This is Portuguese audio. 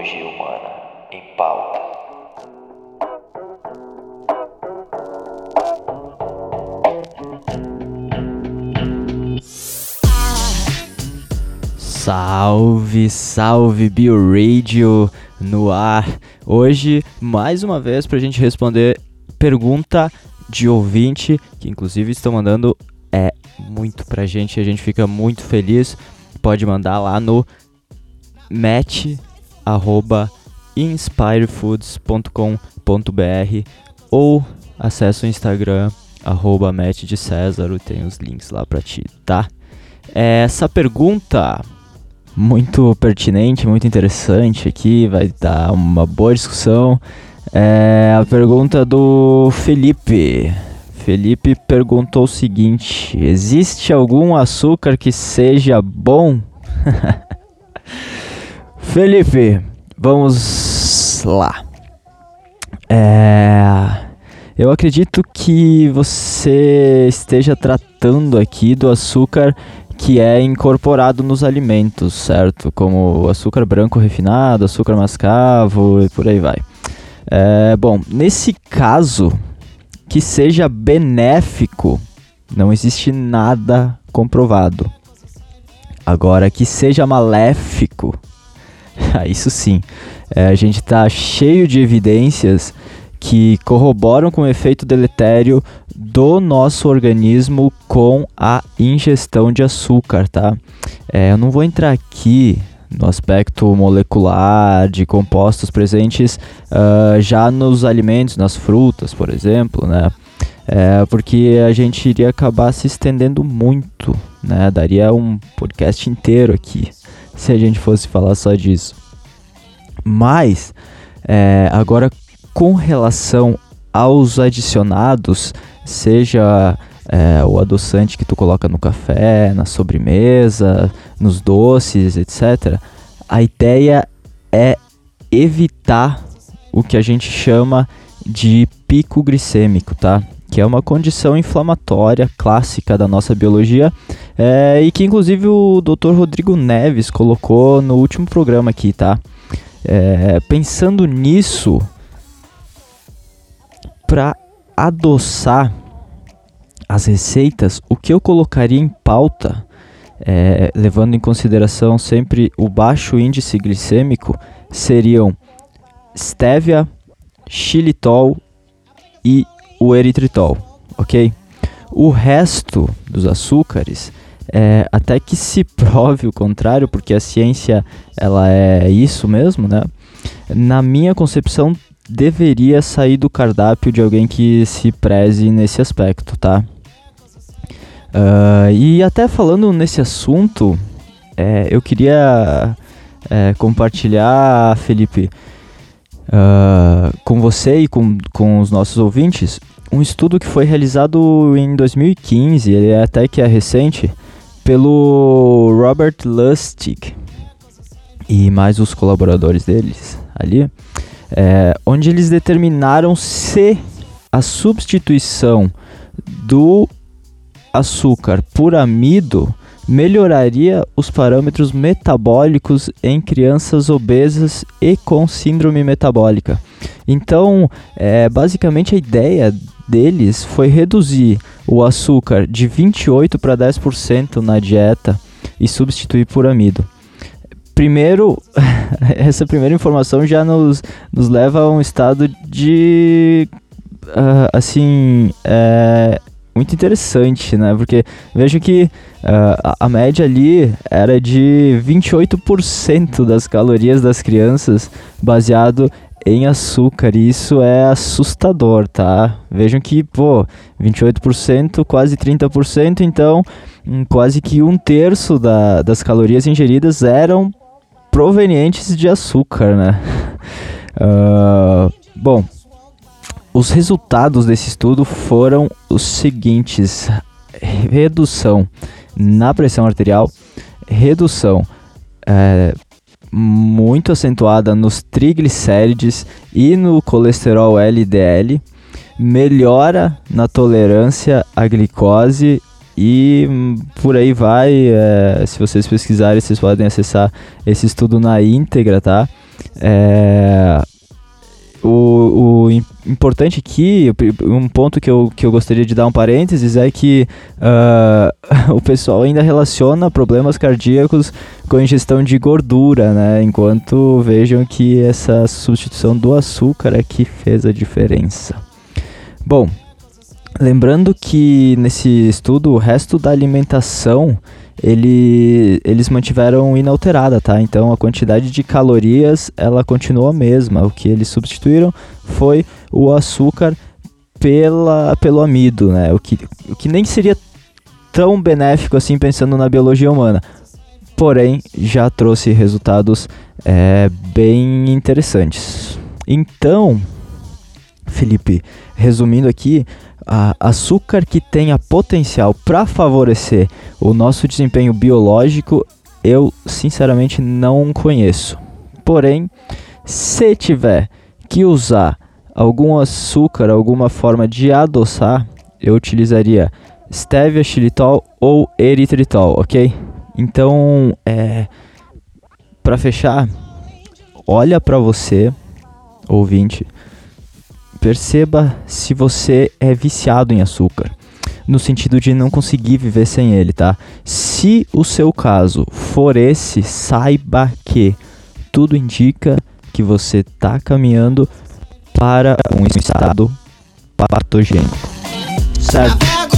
biologia humana em pauta. Salve, salve BioRadio no ar. Hoje, mais uma vez, para a gente responder pergunta de ouvinte, que inclusive estão mandando é muito pra gente, a gente fica muito feliz. Pode mandar lá no match@inspirefoods.com.br ou acesse o Instagram arroba match de César, tem os links lá pra ti, tá? Essa pergunta muito pertinente, muito interessante aqui, vai dar uma boa discussão. É a pergunta do Felipe. Felipe perguntou o seguinte: existe algum açúcar que seja bom? Felipe, vamos lá. É, eu acredito que você esteja tratando aqui do açúcar que é incorporado nos alimentos, certo? Como açúcar branco refinado, açúcar mascavo e por aí vai. É, bom, nesse caso, que seja benéfico, não existe nada comprovado. Agora, que seja maléfico, isso sim, é, a gente está cheio de evidências que corroboram com o efeito deletério do nosso organismo com a ingestão de açúcar, tá? É, eu não vou entrar aqui no aspecto molecular de compostos presentes uh, já nos alimentos, nas frutas, por exemplo, né? É, porque a gente iria acabar se estendendo muito, né? Daria um podcast inteiro aqui se a gente fosse falar só disso. Mas, é, agora com relação aos adicionados, seja é, o adoçante que tu coloca no café, na sobremesa, nos doces, etc. A ideia é evitar o que a gente chama de pico glicêmico, tá? Que é uma condição inflamatória clássica da nossa biologia é, e que inclusive o Dr. Rodrigo Neves colocou no último programa aqui, tá? É, pensando nisso, para adoçar as receitas, o que eu colocaria em pauta, é, levando em consideração sempre o baixo índice glicêmico, seriam stevia, xilitol e o eritritol, ok? O resto dos açúcares, é, até que se prove o contrário, porque a ciência ela é isso mesmo, né? Na minha concepção, deveria sair do cardápio de alguém que se preze nesse aspecto, tá? Uh, e até falando nesse assunto, é, eu queria é, compartilhar, Felipe, uh, com você e com, com os nossos ouvintes, um estudo que foi realizado em 2015, ele é até que é recente, pelo Robert Lustig e mais os colaboradores deles ali é, onde eles determinaram se a substituição do açúcar por amido melhoraria os parâmetros metabólicos em crianças obesas e com síndrome metabólica. Então, é, basicamente a ideia deles foi reduzir o açúcar de 28 para 10% na dieta e substituir por amido primeiro, essa primeira informação já nos, nos leva a um estado de. Uh, assim. É, muito interessante, né? Porque vejo que uh, a, média ali era de 28% das calorias das crianças baseado em açúcar, e isso é assustador, tá? Vejam que, pô, 28%, quase 30%, então hum, quase que um terço da, das calorias ingeridas eram provenientes de açúcar, né? Uh, bom, os resultados desse estudo foram os seguintes: redução na pressão arterial, redução é, muito acentuada nos triglicérides e no colesterol LDL, melhora na tolerância à glicose e por aí vai. É, se vocês pesquisarem, vocês podem acessar esse estudo na íntegra, tá? É, o, o importante aqui, um ponto que eu, que eu gostaria de dar um parênteses é que uh, o pessoal ainda relaciona problemas cardíacos com ingestão de gordura, né? Enquanto vejam que essa substituição do açúcar é que fez a diferença. Bom, lembrando que nesse estudo o resto da alimentação ele, eles mantiveram inalterada, tá? Então a quantidade de calorias ela continuou a mesma. O que eles substituíram foi o açúcar pela, pelo amido, né? O que, o que nem seria tão benéfico assim pensando na biologia humana. Porém, já trouxe resultados é, bem interessantes. Então, Felipe, resumindo aqui, açúcar que tenha potencial para favorecer o nosso desempenho biológico, eu sinceramente não conheço. Porém, se tiver que usar algum açúcar, alguma forma de adoçar, eu utilizaria stevia, xilitol ou eritritol, ok? Então, é, para fechar, olha para você, ouvinte, Perceba se você é viciado em açúcar, no sentido de não conseguir viver sem ele, tá? Se o seu caso for esse, saiba que tudo indica que você está caminhando para um estado patogênico. Certo?